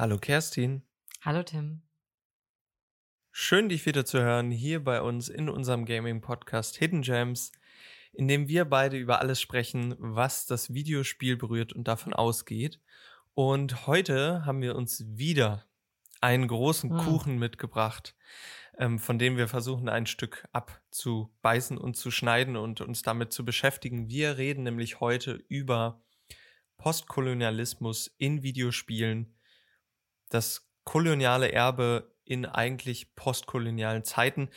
Hallo Kerstin. Hallo Tim. Schön, dich wieder zu hören hier bei uns in unserem Gaming-Podcast Hidden Gems, in dem wir beide über alles sprechen, was das Videospiel berührt und davon ausgeht. Und heute haben wir uns wieder einen großen Hm. Kuchen mitgebracht, ähm, von dem wir versuchen, ein Stück abzubeißen und zu schneiden und uns damit zu beschäftigen. Wir reden nämlich heute über Postkolonialismus in Videospielen, das koloniale Erbe in eigentlich postkolonialen Zeiten.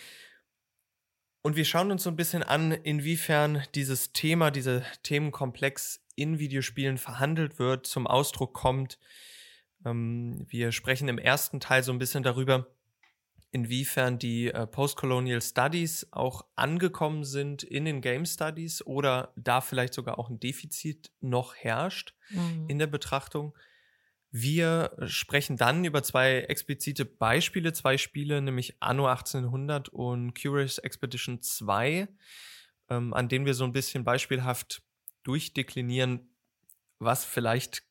Und wir schauen uns so ein bisschen an, inwiefern dieses Thema, dieser Themenkomplex in Videospielen verhandelt wird, zum Ausdruck kommt. Ähm, wir sprechen im ersten Teil so ein bisschen darüber, inwiefern die äh, Postcolonial Studies auch angekommen sind in den Game Studies oder da vielleicht sogar auch ein Defizit noch herrscht Mhm. in der Betrachtung. Wir sprechen dann über zwei explizite Beispiele, zwei Spiele, nämlich Anno 1800 und Curious Expedition 2, ähm, an denen wir so ein bisschen beispielhaft durchdeklinieren, was vielleicht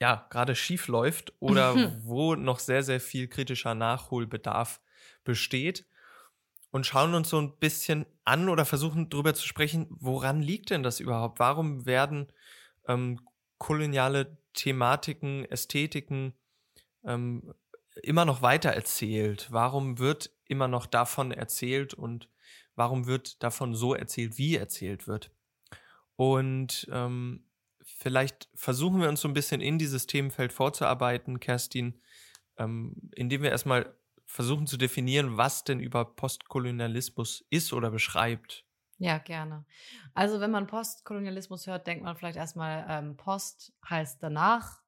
ja gerade schief läuft oder wo noch sehr, sehr viel kritischer Nachholbedarf besteht. Und schauen uns so ein bisschen an oder versuchen darüber zu sprechen, woran liegt denn das überhaupt? Warum werden ähm, koloniale Thematiken, Ästhetiken ähm, immer noch weiter erzählt? Warum wird immer noch davon erzählt und warum wird davon so erzählt, wie erzählt wird? Und ähm, vielleicht versuchen wir uns so ein bisschen in dieses Themenfeld vorzuarbeiten, Kerstin, ähm, indem wir erstmal versuchen zu definieren, was denn über Postkolonialismus ist oder beschreibt. Ja, gerne. Also wenn man Postkolonialismus hört, denkt man vielleicht erstmal, ähm, Post heißt danach,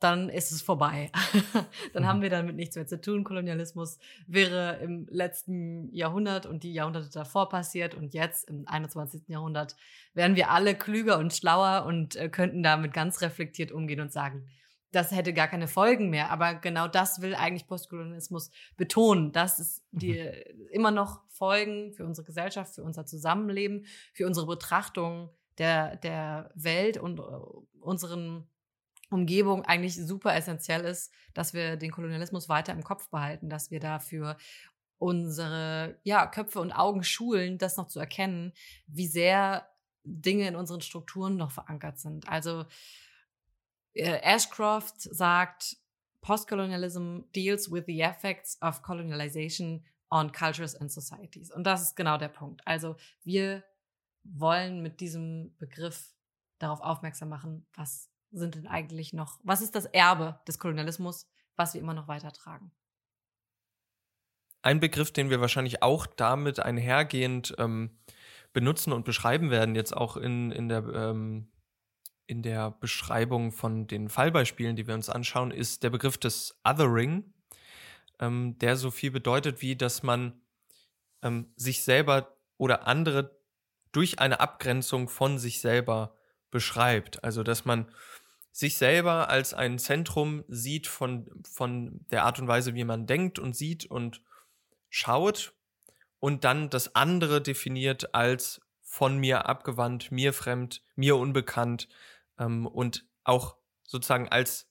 dann ist es vorbei. dann Mhm. haben wir damit nichts mehr zu tun. Kolonialismus wäre im letzten Jahrhundert und die Jahrhunderte davor passiert und jetzt im 21. Jahrhundert wären wir alle klüger und schlauer und äh, könnten damit ganz reflektiert umgehen und sagen, das hätte gar keine Folgen mehr. Aber genau das will eigentlich Postkolonialismus betonen, dass es die immer noch Folgen für unsere Gesellschaft, für unser Zusammenleben, für unsere Betrachtung der, der Welt und äh, unseren Umgebung eigentlich super essentiell ist, dass wir den Kolonialismus weiter im Kopf behalten, dass wir dafür unsere ja, Köpfe und Augen schulen, das noch zu erkennen, wie sehr Dinge in unseren Strukturen noch verankert sind. Also Ashcroft sagt, Postcolonialism deals with the effects of colonialization on cultures and societies. Und das ist genau der Punkt. Also wir wollen mit diesem Begriff darauf aufmerksam machen, was sind denn eigentlich noch, was ist das Erbe des Kolonialismus, was wir immer noch weitertragen. Ein Begriff, den wir wahrscheinlich auch damit einhergehend ähm, benutzen und beschreiben werden, jetzt auch in, in, der, ähm, in der Beschreibung von den Fallbeispielen, die wir uns anschauen, ist der Begriff des Othering, ähm, der so viel bedeutet, wie dass man ähm, sich selber oder andere durch eine Abgrenzung von sich selber beschreibt. Also, dass man sich selber als ein Zentrum sieht von, von der Art und Weise, wie man denkt und sieht und schaut und dann das andere definiert als von mir abgewandt, mir fremd, mir unbekannt ähm, und auch sozusagen als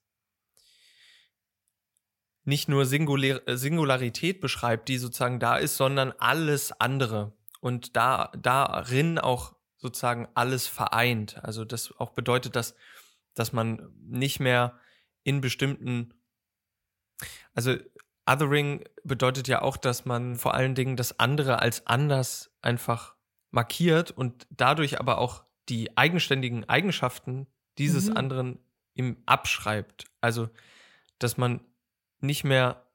nicht nur Singular äh, Singularität beschreibt, die sozusagen da ist, sondern alles andere und da darin auch sozusagen alles vereint. Also das auch bedeutet, dass dass man nicht mehr in bestimmten also Othering bedeutet ja auch, dass man vor allen Dingen das andere als anders einfach markiert und dadurch aber auch die eigenständigen Eigenschaften dieses Mhm. anderen ihm abschreibt. Also, dass man nicht mehr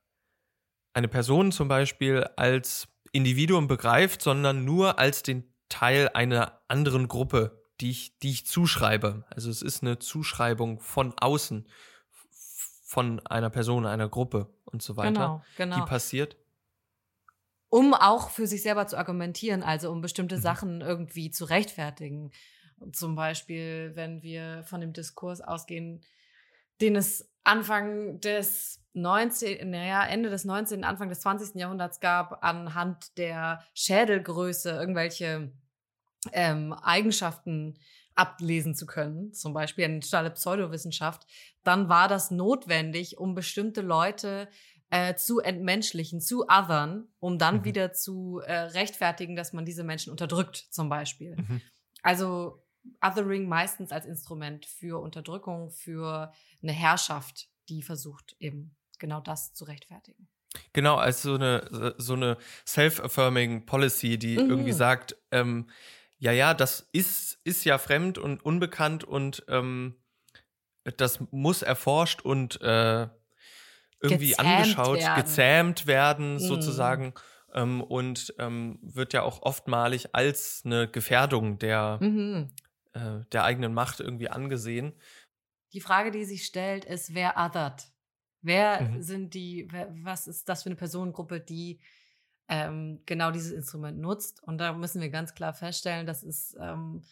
eine Person zum Beispiel als Individuum begreift, sondern nur als den Teil einer anderen Gruppe, die ich, die ich zuschreibe. Also es ist eine Zuschreibung von außen, von einer Person, einer Gruppe und so weiter, Genau, genau. die passiert. um auch für sich selber zu argumentieren, also um bestimmte Mhm. Sachen irgendwie zu rechtfertigen. Zum Beispiel, wenn wir von dem Diskurs ausgehen, den es Anfang des 19., naja, Ende des 19., Anfang des 20. Jahrhunderts gab, anhand der Schädelgröße irgendwelche ähm, Eigenschaften ablesen zu können, zum Beispiel eine totale Pseudowissenschaft, dann war das notwendig, um bestimmte Leute äh, zu entmenschlichen, zu othern, um dann mhm. wieder zu äh, rechtfertigen, dass man diese Menschen unterdrückt, zum Beispiel. Mhm. Also Othering meistens als Instrument für Unterdrückung, für eine Herrschaft, die versucht eben genau das zu rechtfertigen. Genau, als so eine, so eine self-affirming Policy, die mhm. irgendwie sagt, ähm, ja, ja, das ist, ist ja fremd und unbekannt und ähm, das muss erforscht und äh, irgendwie gezähmt angeschaut, werden. gezähmt werden, mhm. sozusagen. Ähm, und ähm, wird ja auch oftmalig als eine Gefährdung der, mhm. Äh, der eigenen Macht irgendwie angesehen. Die Frage, die sich stellt, ist, wer othert? Wer mhm. sind die, wer, was ist das für eine Personengruppe, die ähm, genau dieses Instrument nutzt? Und da müssen wir ganz klar feststellen, das ist, ähm,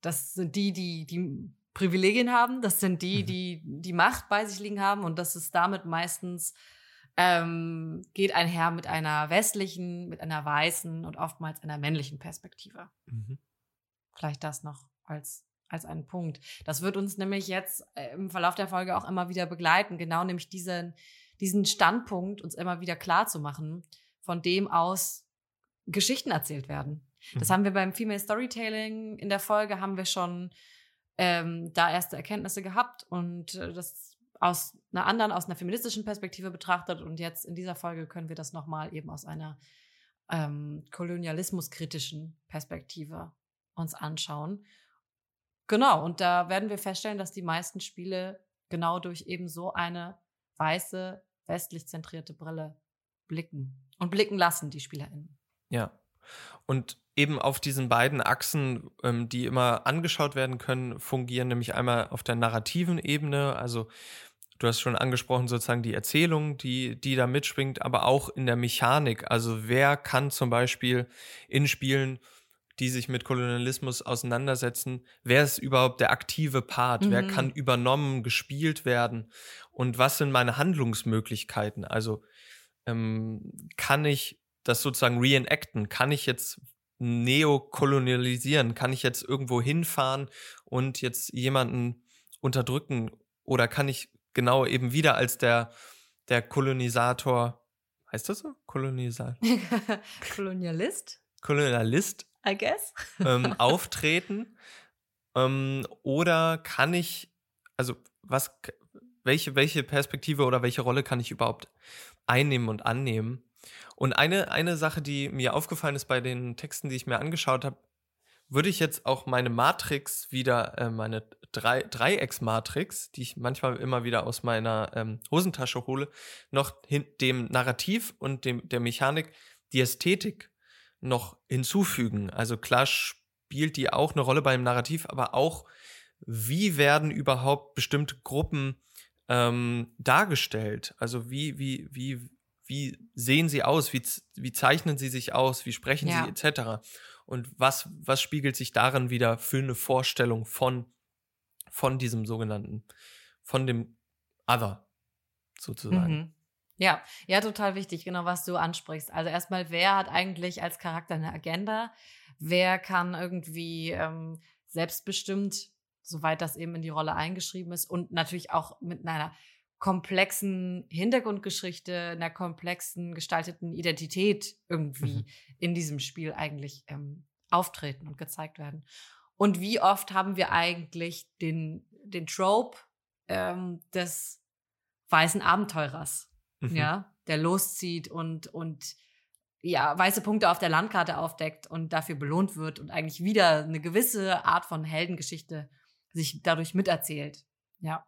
das sind die, die, die Privilegien haben, das sind die, mhm. die die Macht bei sich liegen haben und das ist damit meistens ähm, geht einher mit einer westlichen, mit einer weißen und oftmals einer männlichen Perspektive. Mhm. Vielleicht das noch als als einen Punkt. Das wird uns nämlich jetzt äh, im Verlauf der Folge auch immer wieder begleiten, genau nämlich diesen, diesen Standpunkt uns immer wieder klar zu machen, von dem aus Geschichten erzählt werden. Das mhm. haben wir beim Female Storytelling in der Folge, haben wir schon ähm, da erste Erkenntnisse gehabt und äh, das aus einer anderen, aus einer feministischen Perspektive betrachtet. Und jetzt in dieser Folge können wir das nochmal eben aus einer ähm, kolonialismuskritischen Perspektive uns anschauen. Genau, und da werden wir feststellen, dass die meisten Spiele genau durch eben so eine weiße, westlich zentrierte Brille blicken und blicken lassen, die SpielerInnen. Ja. Und eben auf diesen beiden Achsen, ähm, die immer angeschaut werden können, fungieren nämlich einmal auf der narrativen Ebene, also du hast schon angesprochen, sozusagen die Erzählung, die, die da mitschwingt, aber auch in der Mechanik. Also wer kann zum Beispiel in Spielen die sich mit Kolonialismus auseinandersetzen, wer ist überhaupt der aktive Part, mhm. wer kann übernommen, gespielt werden und was sind meine Handlungsmöglichkeiten? Also ähm, kann ich das sozusagen reenacten? Kann ich jetzt neokolonialisieren? Kann ich jetzt irgendwo hinfahren und jetzt jemanden unterdrücken? Oder kann ich genau eben wieder als der, der Kolonisator, heißt das so? Kolonisator? Kolonialist? Kolonialist I guess. ähm, auftreten? Ähm, oder kann ich, also was, welche, welche Perspektive oder welche Rolle kann ich überhaupt einnehmen und annehmen? Und eine, eine Sache, die mir aufgefallen ist bei den Texten, die ich mir angeschaut habe, würde ich jetzt auch meine Matrix wieder, äh, meine Drei Dreiecksmatrix, die ich manchmal immer wieder aus meiner ähm, Hosentasche hole, noch hin dem Narrativ und dem, der Mechanik die Ästhetik noch hinzufügen. Also klar spielt die auch eine Rolle beim Narrativ, aber auch, wie werden überhaupt bestimmte Gruppen ähm, dargestellt? Also wie, wie, wie, wie sehen sie aus? Wie, wie zeichnen sie sich aus? Wie sprechen ja. sie etc.? Und was, was spiegelt sich darin wieder für eine Vorstellung von, von diesem sogenannten, von dem Other sozusagen? Mhm. Ja, ja, total wichtig, genau was du ansprichst. Also erstmal, wer hat eigentlich als Charakter eine Agenda? Wer kann irgendwie ähm, selbstbestimmt, soweit das eben in die Rolle eingeschrieben ist und natürlich auch mit einer komplexen Hintergrundgeschichte, einer komplexen gestalteten Identität irgendwie mhm. in diesem Spiel eigentlich ähm, auftreten und gezeigt werden. Und wie oft haben wir eigentlich den, den Trope ähm, des weißen Abenteurers? Mhm. ja, der loszieht und, und ja, weiße Punkte auf der Landkarte aufdeckt und dafür belohnt wird und eigentlich wieder eine gewisse Art von Heldengeschichte sich dadurch miterzählt. Ja.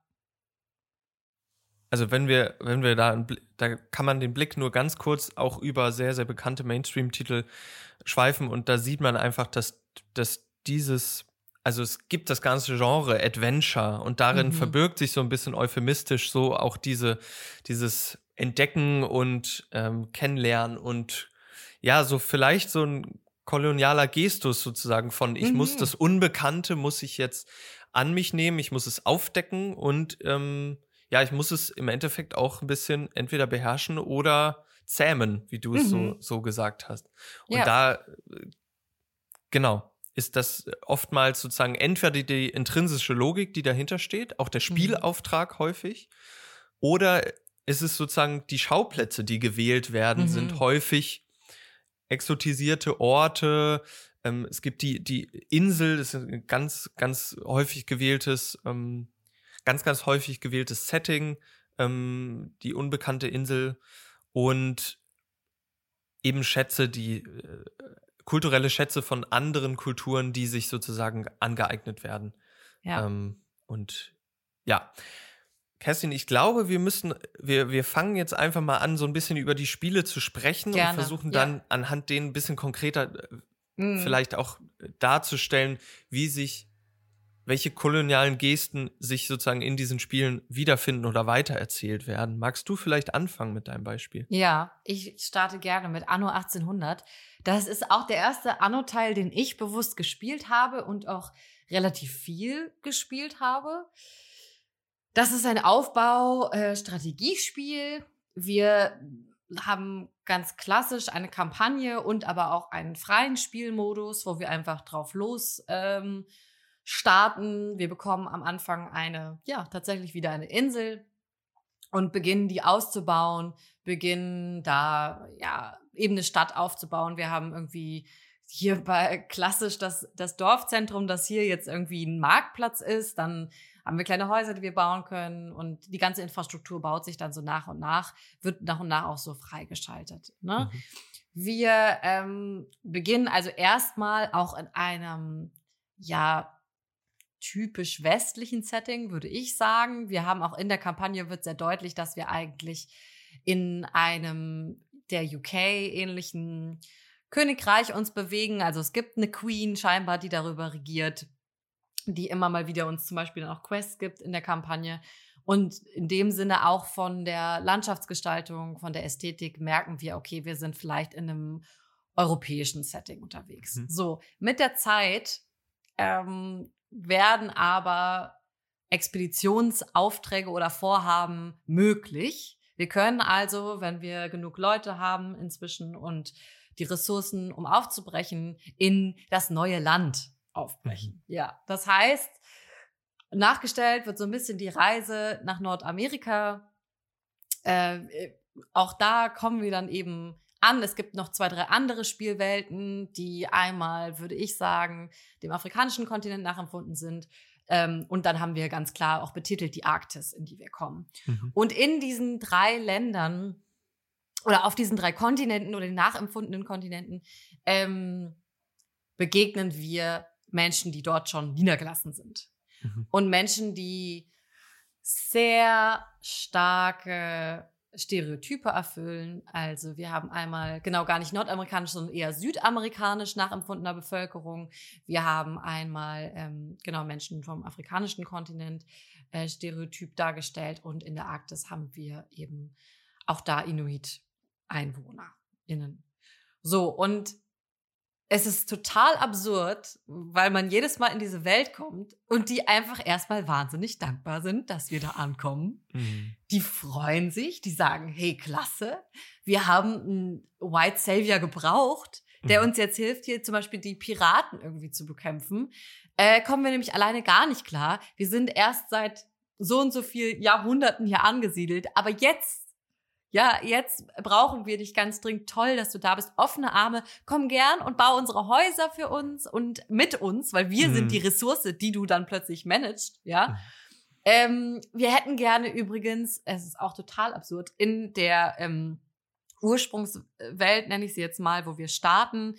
Also wenn wir, wenn wir da, da kann man den Blick nur ganz kurz auch über sehr, sehr bekannte Mainstream-Titel schweifen und da sieht man einfach, dass, dass dieses also es gibt das ganze Genre Adventure und darin mhm. verbirgt sich so ein bisschen euphemistisch so auch diese, dieses Entdecken und ähm, Kennenlernen und ja, so vielleicht so ein kolonialer Gestus sozusagen von ich mhm. muss das Unbekannte, muss ich jetzt an mich nehmen, ich muss es aufdecken und ähm, ja, ich muss es im Endeffekt auch ein bisschen entweder beherrschen oder zähmen, wie du es so, mhm. so gesagt hast. Und ja. da, äh, genau, ist das oftmals sozusagen entweder die intrinsische Logik, die dahinter steht, auch der Mhm. Spielauftrag häufig, oder ist es sozusagen die Schauplätze, die gewählt werden, Mhm. sind häufig exotisierte Orte. Ähm, es gibt die, die Insel, das ist ein ganz, ganz häufig gewähltes, ähm, ganz, ganz häufig gewähltes Setting, ähm, die unbekannte Insel und eben Schätze, die äh, kulturelle Schätze von anderen Kulturen, die sich sozusagen angeeignet werden. Ja. Ähm, und ja, Kerstin, ich glaube, wir müssen, wir, wir fangen jetzt einfach mal an, so ein bisschen über die Spiele zu sprechen Gerne, und versuchen ja. dann anhand denen ein bisschen konkreter äh, Mhm. vielleicht auch darzustellen, wie sich, welche kolonialen Gesten sich sozusagen in diesen Spielen wiederfinden oder weitererzählt werden. Magst du vielleicht anfangen mit deinem Beispiel? Ja, ich starte gerne mit Anno 1800. Das ist auch der erste Anno-Teil, den ich bewusst gespielt habe und auch relativ viel gespielt habe. Das ist ein Aufbau-Strategiespiel. Wir haben ganz klassisch eine Kampagne und aber auch einen freien Spielmodus, wo wir einfach drauf los ähm, starten. Wir bekommen am Anfang eine, ja, tatsächlich wieder eine Insel und beginnen die auszubauen, beginnen da ja eben eine Stadt aufzubauen. Wir haben irgendwie hier bei klassisch das, das Dorfzentrum, das hier jetzt irgendwie ein Marktplatz ist, dann haben wir kleine Häuser, die wir bauen können und die ganze Infrastruktur baut sich dann so nach und nach, wird nach und nach auch so freigeschaltet. Ne? Mhm. Wir ähm, beginnen also erstmal auch in einem, ja, typisch westlichen Setting, würde ich sagen. Wir haben auch in der Kampagne wird sehr deutlich, dass wir eigentlich in einem der UK-ähnlichen Königreich uns bewegen. Also es gibt eine Queen scheinbar, die darüber regiert, die immer mal wieder uns zum Beispiel dann auch Quests gibt in der Kampagne. Und in dem Sinne auch von der Landschaftsgestaltung, von der Ästhetik merken wir, okay, wir sind vielleicht in einem europäischen Setting unterwegs. Mhm. So, mit der Zeit ähm, werden aber Expeditionsaufträge oder Vorhaben möglich. Wir können also, wenn wir genug Leute haben inzwischen und die Ressourcen, um aufzubrechen, in das neue Land aufbrechen. Ja, das heißt, nachgestellt wird so ein bisschen die Reise nach Nordamerika. Äh, auch da kommen wir dann eben an. Es gibt noch zwei, drei andere Spielwelten, die einmal, würde ich sagen, dem afrikanischen Kontinent nachempfunden sind. Ähm, und dann haben wir ganz klar auch betitelt die Arktis, in die wir kommen. Mhm. Und in diesen drei Ländern oder auf diesen drei Kontinenten oder den nachempfundenen Kontinenten ähm, begegnen wir Menschen, die dort schon niedergelassen sind. Mhm. Und Menschen, die sehr starke Stereotype erfüllen. Also wir haben einmal genau gar nicht nordamerikanisch, sondern eher südamerikanisch nachempfundener Bevölkerung. Wir haben einmal ähm, genau Menschen vom afrikanischen Kontinent äh, stereotyp dargestellt und in der Arktis haben wir eben auch da Inuit-EinwohnerInnen. So, und es ist total absurd, weil man jedes Mal in diese Welt kommt und die einfach erstmal wahnsinnig dankbar sind, dass wir da ankommen. Mhm. Die freuen sich, die sagen, hey, klasse, wir haben einen White Savior gebraucht, der Mhm. uns jetzt hilft, hier zum Beispiel die Piraten irgendwie zu bekämpfen. Äh, kommen wir nämlich alleine gar nicht klar. Wir sind erst seit so und so viel Jahrhunderten hier angesiedelt, aber jetzt ja, jetzt brauchen wir dich ganz dringend. Toll, dass du da bist. Offene Arme. Komm gern und bau unsere Häuser für uns und mit uns, weil wir Mhm. sind die Ressource, die du dann plötzlich managst, ja. Mhm. Ähm, wir hätten gerne übrigens, es ist auch total absurd, in der ähm, Ursprungswelt, nenne ich sie jetzt mal, wo wir starten,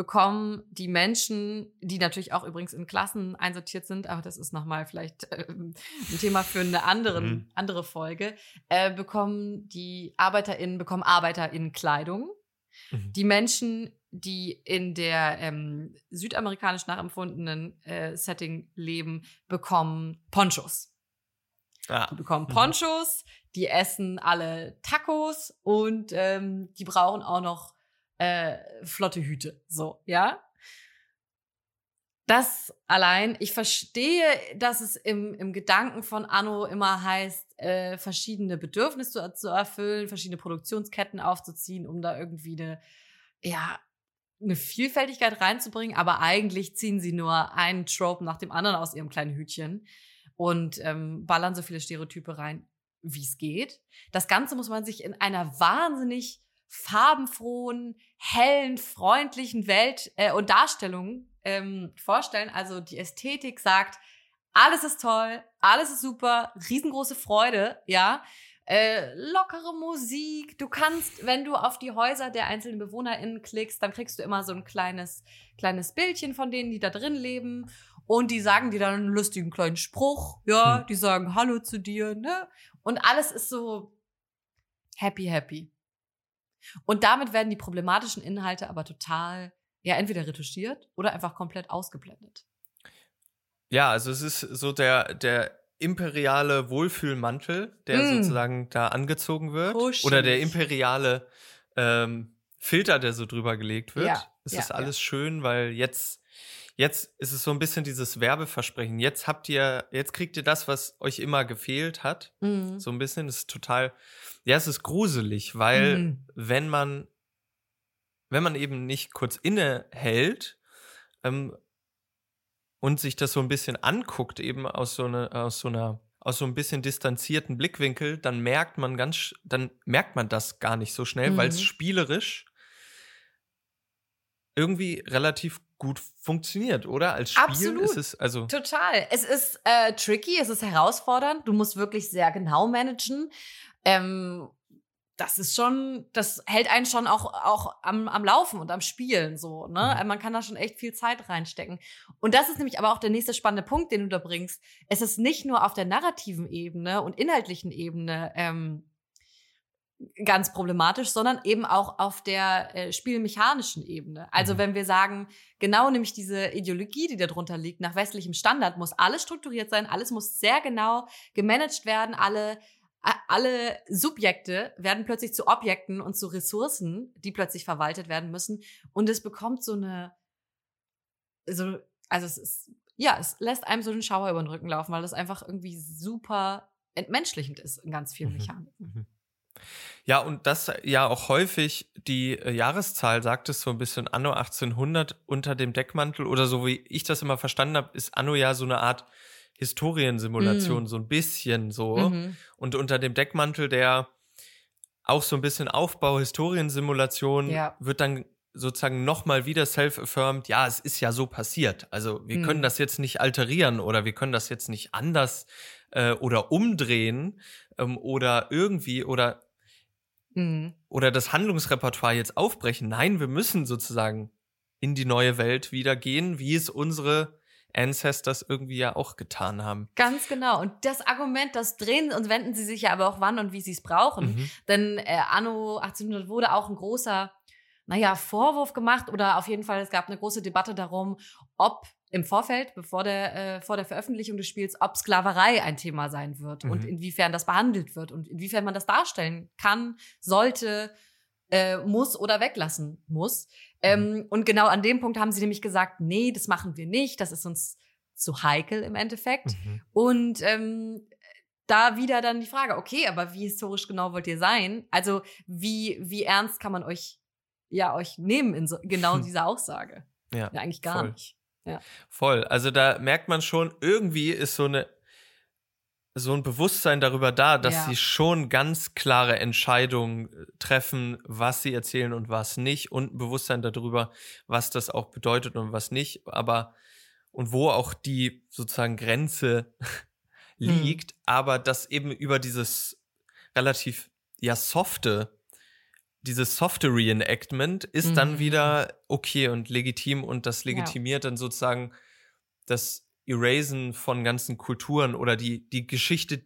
bekommen die Menschen, die natürlich auch übrigens in Klassen einsortiert sind, aber das ist nochmal vielleicht ähm, ein Thema für eine anderen, Mhm. andere Folge, äh, bekommen die ArbeiterInnen, bekommen ArbeiterInnen Kleidung. Mhm. Die Menschen, die in der ähm, südamerikanisch nachempfundenen äh, Setting leben, bekommen Ponchos. Ah. Die bekommen Mhm. Ponchos, die essen alle Tacos und ähm, die brauchen auch noch äh, flotte Hüte. So, ja. Das allein, ich verstehe, dass es im, im Gedanken von Anno immer heißt, äh, verschiedene Bedürfnisse zu, zu erfüllen, verschiedene Produktionsketten aufzuziehen, um da irgendwie eine, ja, eine Vielfältigkeit reinzubringen, aber eigentlich ziehen sie nur einen Trope nach dem anderen aus ihrem kleinen Hütchen und ähm, ballern so viele Stereotype rein, wie es geht. Das Ganze muss man sich in einer wahnsinnig farbenfrohen, hellen, freundlichen Welt äh, und Darstellung ähm, vorstellen. Also die Ästhetik sagt, alles ist toll, alles ist super, riesengroße Freude, ja. Äh, lockere Musik. Du kannst, wenn du auf die Häuser der einzelnen BewohnerInnen klickst, dann kriegst du immer so ein kleines, kleines Bildchen von denen, die da drin leben. Und die sagen dir dann einen lustigen kleinen Spruch. Ja, hm. die sagen Hallo zu dir, ne? Und alles ist so happy, happy. Und damit werden die problematischen Inhalte aber total, ja, entweder retuschiert oder einfach komplett ausgeblendet. Ja, also es ist so der, der imperiale Wohlfühlmantel, der mm. sozusagen da angezogen wird. Kuschig. Oder der imperiale ähm, Filter, der so drüber gelegt wird. Ja, es ja, ist alles ja. schön, weil jetzt, jetzt ist es so ein bisschen dieses Werbeversprechen. Jetzt habt ihr, jetzt kriegt ihr das, was euch immer gefehlt hat. Mm. So ein bisschen. Das ist total, ja, es ist gruselig, weil mm. wenn man, wenn man eben nicht kurz innehält, ähm, und sich das so ein bisschen anguckt, eben aus so, eine, aus so einer aus so ein bisschen distanzierten Blickwinkel, dann merkt man ganz, dann merkt man das gar nicht so schnell, mhm. weil es spielerisch irgendwie relativ gut funktioniert, oder? Als Spiel Absolut. ist es also total. Es ist äh, tricky, es ist herausfordernd. Du musst wirklich sehr genau managen. Ähm, das ist schon, das hält einen schon auch, auch am, am Laufen und am Spielen so, ne? Mhm. Man kann da schon echt viel Zeit reinstecken. Und das ist nämlich aber auch der nächste spannende Punkt, den du da bringst. Es ist nicht nur auf der narrativen Ebene und inhaltlichen Ebene ähm, ganz problematisch, sondern eben auch auf der äh, spielmechanischen Ebene. Also mhm. wenn wir sagen, genau nämlich diese Ideologie, die darunter liegt, nach westlichem Standard muss alles strukturiert sein, alles muss sehr genau gemanagt werden, alle alle Subjekte werden plötzlich zu Objekten und zu Ressourcen, die plötzlich verwaltet werden müssen. Und es bekommt so eine, so, also es ist, ja, es lässt einem so einen Schauer über den Rücken laufen, weil das einfach irgendwie super entmenschlichend ist in ganz vielen mhm. Mechaniken. Mhm. Ja, und das ja auch häufig, die äh, Jahreszahl sagt es so ein bisschen Anno 1800 unter dem Deckmantel oder so wie ich das immer verstanden habe, ist Anno ja so eine Art Historiensimulation, mm. so ein bisschen so. Mhm. Und unter dem Deckmantel der auch so ein bisschen Aufbau, Historiensimulation, ja. wird dann sozusagen nochmal wieder self-affirmed, ja, es ist ja so passiert. Also wir mhm. können das jetzt nicht alterieren oder wir können das jetzt nicht anders äh, oder umdrehen ähm, oder irgendwie oder mhm. oder das Handlungsrepertoire jetzt aufbrechen. Nein, wir müssen sozusagen in die neue Welt wieder gehen, wie es unsere Ancestors irgendwie ja auch getan haben. Ganz genau. Und das Argument, das drehen und wenden sie sich ja aber auch wann und wie sie es brauchen. Mhm. Denn äh, Anno 1800 wurde auch ein großer, naja, Vorwurf gemacht oder auf jeden Fall, es gab eine große Debatte darum, ob im Vorfeld, bevor der, äh, vor der Veröffentlichung des Spiels, ob Sklaverei ein Thema sein wird mhm. und inwiefern das behandelt wird und inwiefern man das darstellen kann, sollte, äh, muss oder weglassen muss. Ähm, mhm. und genau an dem Punkt haben sie nämlich gesagt, nee, das machen wir nicht, das ist uns zu heikel im Endeffekt. Mhm. Und ähm, da wieder dann die Frage, okay, aber wie historisch genau wollt ihr sein? Also wie, wie ernst kann man euch ja euch nehmen in so, genau dieser Aussage? Ja, ja eigentlich gar voll. nicht. Ja. Voll. Also da merkt man schon, irgendwie ist so eine so ein Bewusstsein darüber da, dass ja. sie schon ganz klare Entscheidungen äh, treffen, was sie erzählen und was nicht und ein Bewusstsein darüber, was das auch bedeutet und was nicht, aber und wo auch die sozusagen Grenze liegt, hm. aber das eben über dieses relativ ja softe dieses softe Reenactment ist mhm. dann wieder okay und legitim und das legitimiert ja. dann sozusagen das Erasen von ganzen Kulturen oder die, die Geschichte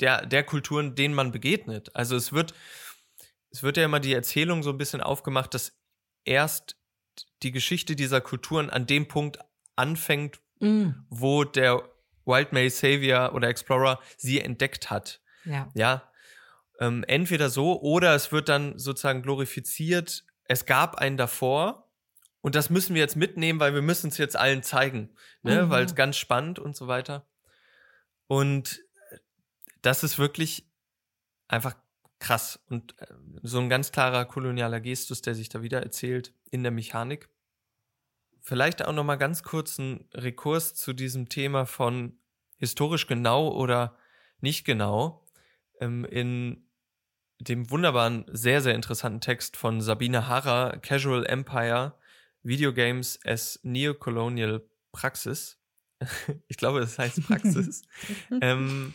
der, der Kulturen, denen man begegnet. Also es wird, es wird ja immer die Erzählung so ein bisschen aufgemacht, dass erst die Geschichte dieser Kulturen an dem Punkt anfängt, mm. wo der Wild May Savior oder Explorer sie entdeckt hat. Ja. Ja. Ähm, entweder so oder es wird dann sozusagen glorifiziert. Es gab einen davor und das müssen wir jetzt mitnehmen, weil wir müssen es jetzt allen zeigen, ne? Mhm. weil es ganz spannend und so weiter. Und das ist wirklich einfach krass und äh, so ein ganz klarer kolonialer Gestus, der sich da wieder erzählt. in der Mechanik. Vielleicht auch noch mal ganz kurz ein Rekurs zu diesem Thema von historisch genau oder nicht genau. Ähm, in dem wunderbaren, sehr, sehr interessanten Text von Sabine Harrer, Casual Empire, Videogames as Neocolonial Praxis. ich glaube, das heißt Praxis. ähm,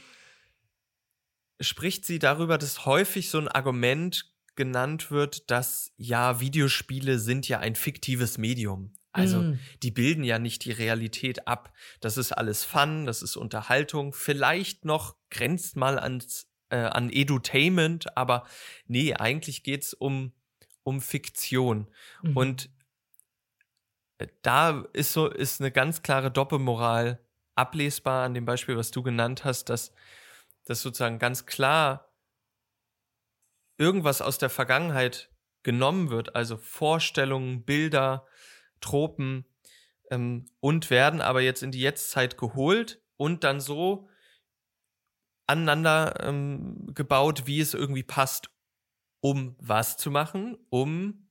spricht sie darüber, dass häufig so ein Argument genannt wird, dass ja, Videospiele sind ja ein fiktives Medium. Also mm. die bilden ja nicht die Realität ab. Das ist alles Fun, das ist Unterhaltung, vielleicht noch grenzt mal ans, äh, an Edutainment, aber nee, eigentlich geht's um, um Fiktion. Mhm. Und äh, da ist so, ist eine ganz klare Doppelmoral ablesbar an dem Beispiel, was du genannt hast, dass, dass sozusagen ganz klar irgendwas aus der Vergangenheit genommen wird, also Vorstellungen, Bilder, Tropen ähm, und werden aber jetzt in die Jetztzeit geholt und dann so aneinander ähm, gebaut, wie es irgendwie passt, um was zu machen, um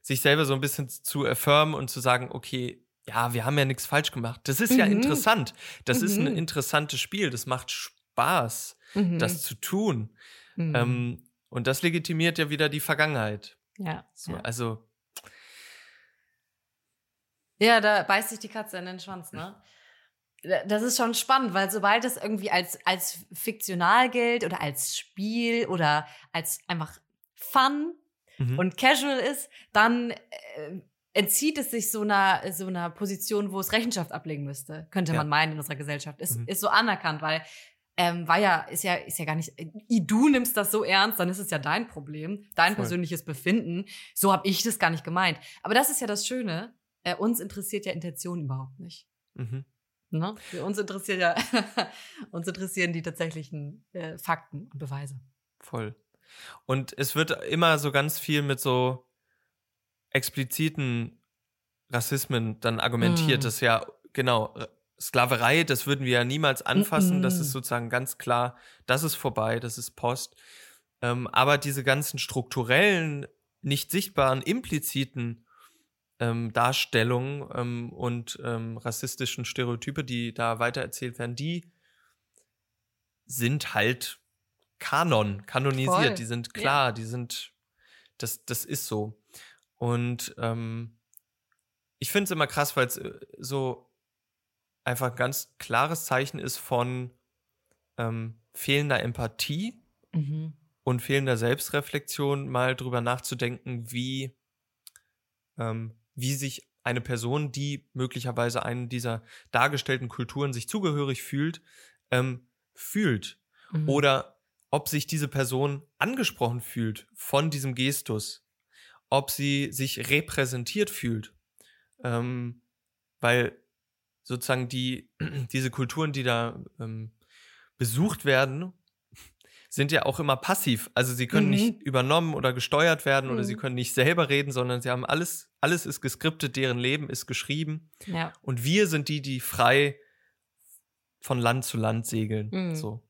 sich selber so ein bisschen zu affirmen und zu sagen, okay, ja, wir haben ja nichts falsch gemacht. Das ist mhm. ja interessant. Das mhm. ist ein mhm. interessantes Spiel. Das macht Spaß, mhm. das zu tun. Mhm. Ähm, und das legitimiert ja wieder die Vergangenheit. Ja. So, ja. Also ja, da beißt sich die Katze in den Schwanz, ne? Das ist schon spannend, weil sobald es irgendwie als, als fiktional gilt oder als Spiel oder als einfach Fun mhm. und casual ist, dann äh, entzieht es sich so einer, so einer Position, wo es Rechenschaft ablegen müsste, könnte ja. man meinen in unserer Gesellschaft. Ist, mhm. ist so anerkannt, weil ähm, war ja, ist ja, ist ja gar nicht, du nimmst das so ernst, dann ist es ja dein Problem, dein Voll. persönliches Befinden. So habe ich das gar nicht gemeint. Aber das ist ja das Schöne, äh, uns interessiert ja Intention überhaupt nicht. Mhm. Ne? Für uns interessiert ja, uns interessieren die tatsächlichen äh, Fakten und Beweise. Voll. Und es wird immer so ganz viel mit so expliziten Rassismen dann argumentiert, mm. dass ja, genau, Sklaverei, das würden wir ja niemals anfassen. Mm -mm. Das ist sozusagen ganz klar, das ist vorbei, das ist Post. Ähm, aber diese ganzen strukturellen, nicht sichtbaren, impliziten ähm, Darstellungen ähm, und ähm, rassistischen Stereotype, die da weitererzählt werden, die sind halt Kanon, kanonisiert, Voll. die sind klar, ja. die sind, das, das ist so. Und ähm, ich finde es immer krass, weil es äh, so einfach ein ganz klares Zeichen ist von ähm, fehlender Empathie mhm. und fehlender Selbstreflexion, mal drüber nachzudenken, wie ähm, wie sich eine Person, die möglicherweise einen dieser dargestellten Kulturen sich zugehörig fühlt, ähm, fühlt. Mhm. Oder ob sich diese Person angesprochen fühlt von diesem Gestus, ob sie sich repräsentiert fühlt. Ähm, weil sozusagen die, diese Kulturen, die da ähm, besucht werden, sind ja auch immer passiv. Also sie können mhm. nicht übernommen oder gesteuert werden mhm. oder sie mhm. können nicht selber reden, sondern sie haben alles, alles ist geskriptet, deren Leben ist geschrieben. Ja. Und wir sind die, die frei von Land zu Land segeln. Mhm. So.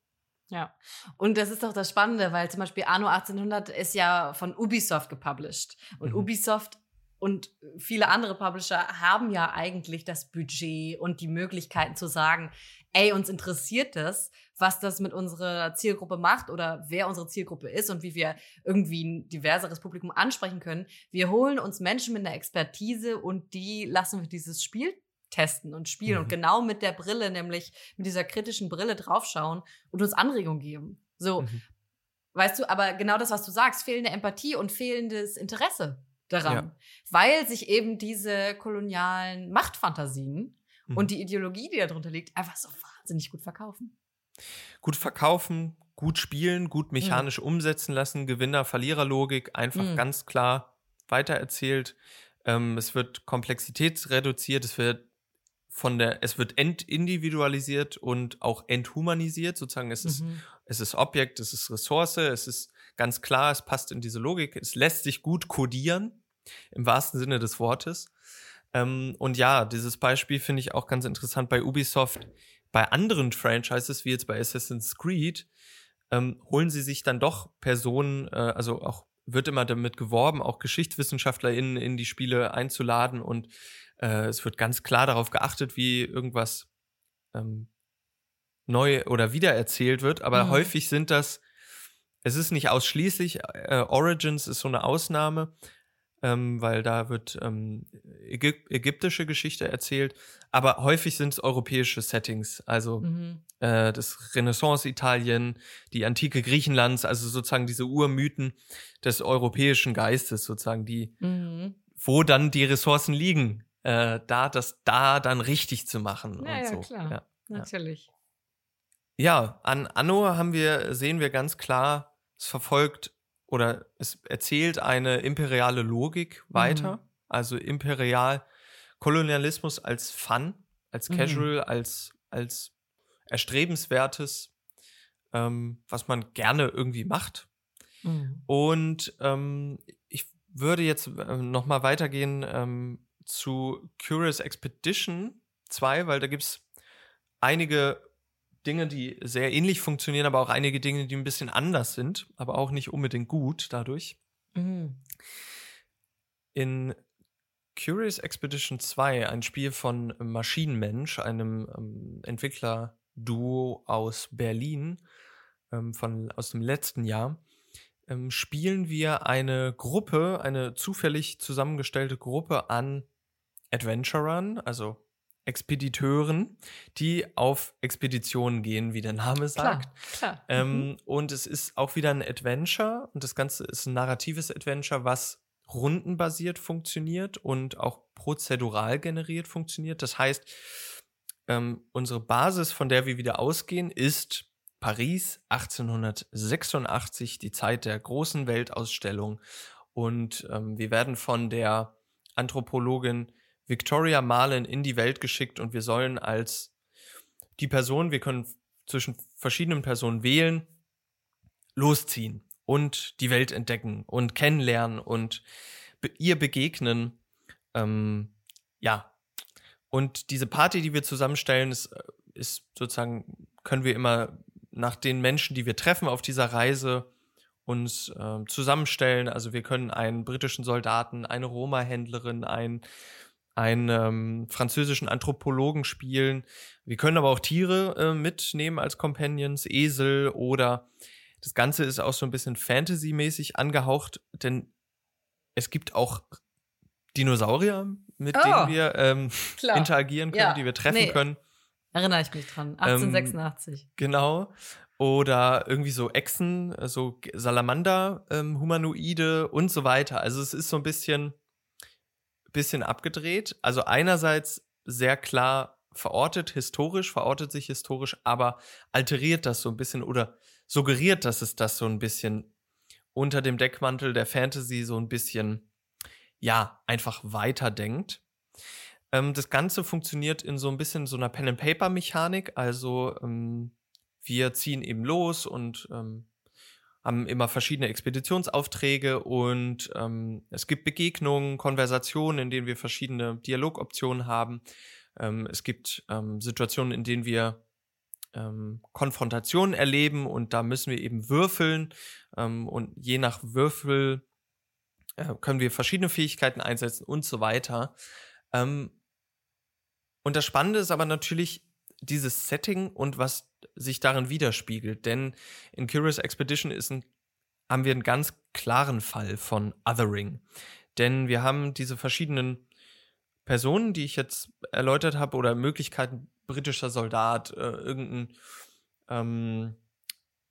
Ja, und das ist doch das Spannende, weil zum Beispiel Anno 1800 ist ja von Ubisoft gepublished. Und mhm. Ubisoft und viele andere Publisher haben ja eigentlich das Budget und die Möglichkeiten zu sagen, ey, uns interessiert das, was das mit unserer Zielgruppe macht oder wer unsere Zielgruppe ist und wie wir irgendwie ein diverseres Publikum ansprechen können. Wir holen uns Menschen mit einer Expertise und die lassen wir dieses Spiel testen und spielen mhm. und genau mit der Brille, nämlich mit dieser kritischen Brille draufschauen und uns Anregungen geben. So, mhm. weißt du, aber genau das, was du sagst, fehlende Empathie und fehlendes Interesse daran, ja. weil sich eben diese kolonialen Machtfantasien mhm. und die Ideologie, die darunter liegt, einfach so wahnsinnig gut verkaufen. Gut verkaufen, gut spielen, gut mhm. mechanisch mhm. umsetzen lassen, Gewinner-Verlierer-Logik einfach mhm. ganz klar weitererzählt. Ähm, es wird Komplexität reduziert, es wird von der, es wird entindividualisiert und auch enthumanisiert, sozusagen. Es ist, mhm. es ist Objekt, es ist Ressource, es ist ganz klar, es passt in diese Logik, es lässt sich gut kodieren, im wahrsten Sinne des Wortes. Ähm, und ja, dieses Beispiel finde ich auch ganz interessant bei Ubisoft. Bei anderen Franchises, wie jetzt bei Assassin's Creed, ähm, holen sie sich dann doch Personen, äh, also auch wird immer damit geworben, auch GeschichtswissenschaftlerInnen in die Spiele einzuladen und äh, es wird ganz klar darauf geachtet, wie irgendwas ähm, neu oder wiedererzählt wird, aber mhm. häufig sind das, es ist nicht ausschließlich, äh, Origins ist so eine Ausnahme, ähm, weil da wird ähm, Ägyp ägyptische Geschichte erzählt, aber häufig sind es europäische Settings, also mhm. äh, das Renaissance-Italien, die Antike Griechenlands, also sozusagen diese Urmythen des europäischen Geistes, sozusagen die, mhm. wo dann die Ressourcen liegen, äh, da das da dann richtig zu machen ja, ja, so. Klar. Ja, natürlich. Ja, an Anno haben wir sehen wir ganz klar, es verfolgt oder es erzählt eine imperiale Logik weiter, mhm. also imperial Kolonialismus als Fun, als mhm. Casual, mhm. als als erstrebenswertes, ähm, was man gerne irgendwie macht. Mhm. Und ähm, ich würde jetzt äh, noch mal weitergehen ähm, zu Curious Expedition 2, weil da gibt es einige Dinge, die sehr ähnlich funktionieren, aber auch einige Dinge, die ein bisschen anders sind, aber auch nicht unbedingt gut dadurch. Mhm. In Curious Expedition 2, ein Spiel von Maschinenmensch, einem ähm, Entwickler-Duo aus Berlin, ähm, von, aus dem letzten Jahr, ähm, spielen wir eine Gruppe, eine zufällig zusammengestellte Gruppe an Adventurern, also Expediteuren, die auf Expeditionen gehen, wie der Name sagt. Klar, klar. Ähm, mhm. Und es ist auch wieder ein Adventure und das Ganze ist ein narratives Adventure, was rundenbasiert funktioniert und auch prozedural generiert funktioniert. Das heißt, ähm, unsere Basis, von der wir wieder ausgehen, ist Paris 1886, die Zeit der großen Weltausstellung. Und ähm, wir werden von der Anthropologin Victoria Marlin in die Welt geschickt und wir sollen als die Person, wir können zwischen verschiedenen Personen wählen, losziehen und die Welt entdecken und kennenlernen und be ihr begegnen. Ähm, ja. Und diese Party, die wir zusammenstellen, ist, äh, ist sozusagen, können wir immer nach den Menschen, die wir treffen auf dieser Reise, uns äh, zusammenstellen. Also wir können einen britischen Soldaten, eine Roma-Händlerin, einen einen ähm, französischen Anthropologen spielen. Wir können aber auch Tiere äh, mitnehmen als Companions, Esel oder das Ganze ist auch so ein bisschen Fantasy-mäßig angehaucht, denn es gibt auch Dinosaurier, mit oh, denen wir ähm, interagieren können, ja. die wir treffen nee. können. Erinnere ich mich dran. 1886. Ähm, genau. Oder irgendwie so Echsen, so Salamander-Humanoide ähm, und so weiter. Also es ist so ein bisschen bisschen abgedreht. Also einerseits sehr klar verortet, historisch, verortet sich historisch, aber alteriert das so ein bisschen oder suggeriert, dass es das so ein bisschen unter dem Deckmantel der Fantasy so ein bisschen, ja, einfach weiterdenkt. Ähm, das Ganze funktioniert in so ein bisschen so einer Pen-and-Paper-Mechanik. Also ähm, wir ziehen eben los und ähm, haben immer verschiedene Expeditionsaufträge und ähm, es gibt Begegnungen, Konversationen, in denen wir verschiedene Dialogoptionen haben. Ähm, es gibt ähm, Situationen, in denen wir ähm, Konfrontationen erleben und da müssen wir eben würfeln ähm, und je nach Würfel äh, können wir verschiedene Fähigkeiten einsetzen und so weiter. Ähm, und das Spannende ist aber natürlich, dieses Setting und was sich darin widerspiegelt. Denn in Curious Expedition ist ein, haben wir einen ganz klaren Fall von Othering. Denn wir haben diese verschiedenen Personen, die ich jetzt erläutert habe, oder Möglichkeiten, britischer Soldat, äh, irgendein ähm,